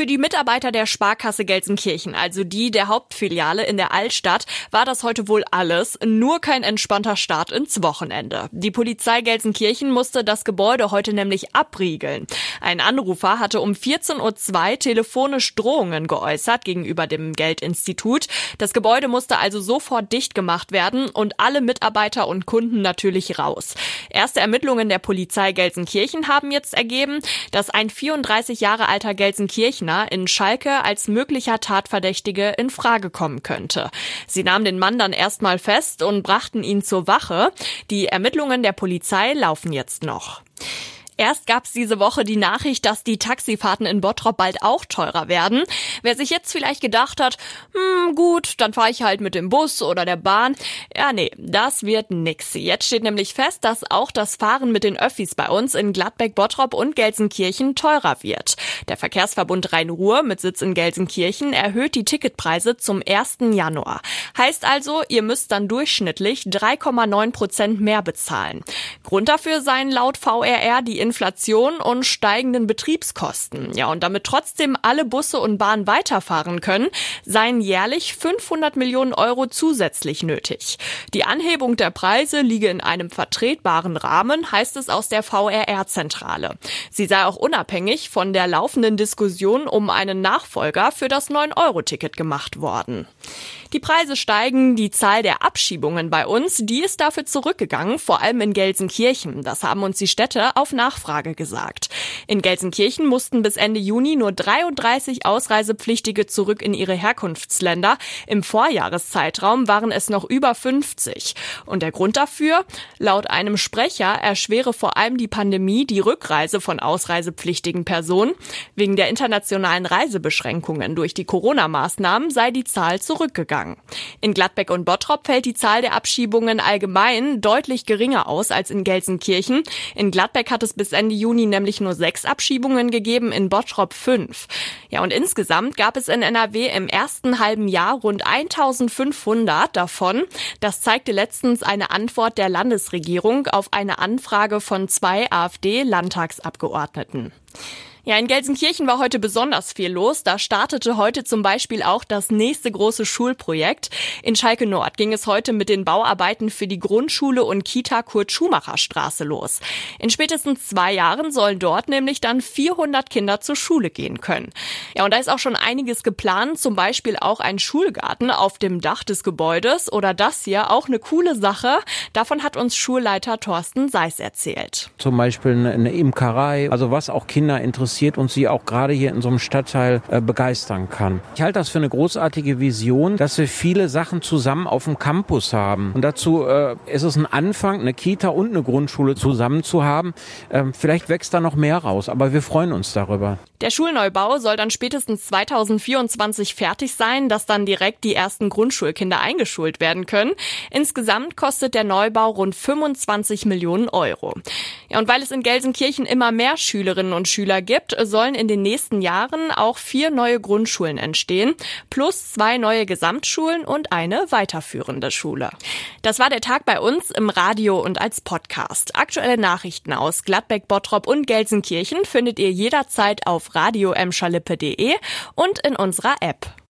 Für die Mitarbeiter der Sparkasse Gelsenkirchen, also die der Hauptfiliale in der Altstadt, war das heute wohl alles, nur kein entspannter Start ins Wochenende. Die Polizei Gelsenkirchen musste das Gebäude heute nämlich abriegeln. Ein Anrufer hatte um 14.02 Uhr telefonisch Drohungen geäußert gegenüber dem Geldinstitut. Das Gebäude musste also sofort dicht gemacht werden und alle Mitarbeiter und Kunden natürlich raus. Erste Ermittlungen der Polizei Gelsenkirchen haben jetzt ergeben, dass ein 34 Jahre alter Gelsenkirchener Gegner in Schalke als möglicher Tatverdächtige in Frage kommen könnte. Sie nahmen den Mann dann erstmal fest und brachten ihn zur Wache. Die Ermittlungen der Polizei laufen jetzt noch. Erst gab es diese Woche die Nachricht, dass die Taxifahrten in Bottrop bald auch teurer werden. Wer sich jetzt vielleicht gedacht hat, hm, gut, dann fahre ich halt mit dem Bus oder der Bahn. Ja, nee, das wird nix. Jetzt steht nämlich fest, dass auch das Fahren mit den Öffis bei uns in Gladbeck, Bottrop und Gelsenkirchen teurer wird. Der Verkehrsverbund Rhein-Ruhr mit Sitz in Gelsenkirchen erhöht die Ticketpreise zum 1. Januar. Heißt also, ihr müsst dann durchschnittlich 3,9 Prozent mehr bezahlen. Grund dafür seien laut VRR die Inflation und steigenden Betriebskosten. Ja, und damit trotzdem alle Busse und Bahnen weiterfahren können, seien jährlich 500 Millionen Euro zusätzlich nötig. Die Anhebung der Preise liege in einem vertretbaren Rahmen, heißt es aus der VRR-Zentrale. Sie sei auch unabhängig von der laufenden Diskussion um einen Nachfolger für das 9-Euro-Ticket gemacht worden. Die Preise steigen, die Zahl der Abschiebungen bei uns, die ist dafür zurückgegangen, vor allem in Gelsenkirchen. Das haben uns die Städte auf Nachfrage gesagt. In Gelsenkirchen mussten bis Ende Juni nur 33 Ausreisepflichtige zurück in ihre Herkunftsländer. Im Vorjahreszeitraum waren es noch über 50. Und der Grund dafür? Laut einem Sprecher erschwere vor allem die Pandemie die Rückreise von ausreisepflichtigen Personen. Wegen der internationalen Reisebeschränkungen durch die Corona-Maßnahmen sei die Zahl zurückgegangen gegangen. In Gladbeck und Bottrop fällt die Zahl der Abschiebungen allgemein deutlich geringer aus als in Gelsenkirchen. In Gladbeck hat es bis Ende Juni nämlich nur sechs Abschiebungen gegeben, in Bottrop fünf. Ja, und insgesamt gab es in NRW im ersten halben Jahr rund 1500 davon. Das zeigte letztens eine Antwort der Landesregierung auf eine Anfrage von zwei AfD-Landtagsabgeordneten. Ja, in Gelsenkirchen war heute besonders viel los. Da startete heute zum Beispiel auch das nächste große Schulprojekt. In Schalke Nord ging es heute mit den Bauarbeiten für die Grundschule und Kita Kurt-Schumacher-Straße los. In spätestens zwei Jahren sollen dort nämlich dann 400 Kinder zur Schule gehen können. Ja, und da ist auch schon einiges geplant, zum Beispiel auch ein Schulgarten auf dem Dach des Gebäudes oder das hier, auch eine coole Sache. Davon hat uns Schulleiter Thorsten Seis erzählt. Zum Beispiel eine Imkerei, also was auch Kinder interessiert interessiert und sie auch gerade hier in so einem Stadtteil äh, begeistern kann. Ich halte das für eine großartige Vision, dass wir viele Sachen zusammen auf dem Campus haben. Und dazu äh, ist es ein Anfang, eine Kita und eine Grundschule zusammen zu haben. Ähm, vielleicht wächst da noch mehr raus, aber wir freuen uns darüber. Der Schulneubau soll dann spätestens 2024 fertig sein, dass dann direkt die ersten Grundschulkinder eingeschult werden können. Insgesamt kostet der Neubau rund 25 Millionen Euro. Ja, und weil es in Gelsenkirchen immer mehr Schülerinnen und Schüler gibt, gibt, sollen in den nächsten Jahren auch vier neue Grundschulen entstehen, plus zwei neue Gesamtschulen und eine weiterführende Schule. Das war der Tag bei uns im Radio und als Podcast. Aktuelle Nachrichten aus Gladbeck, Bottrop und Gelsenkirchen findet ihr jederzeit auf radio und in unserer App.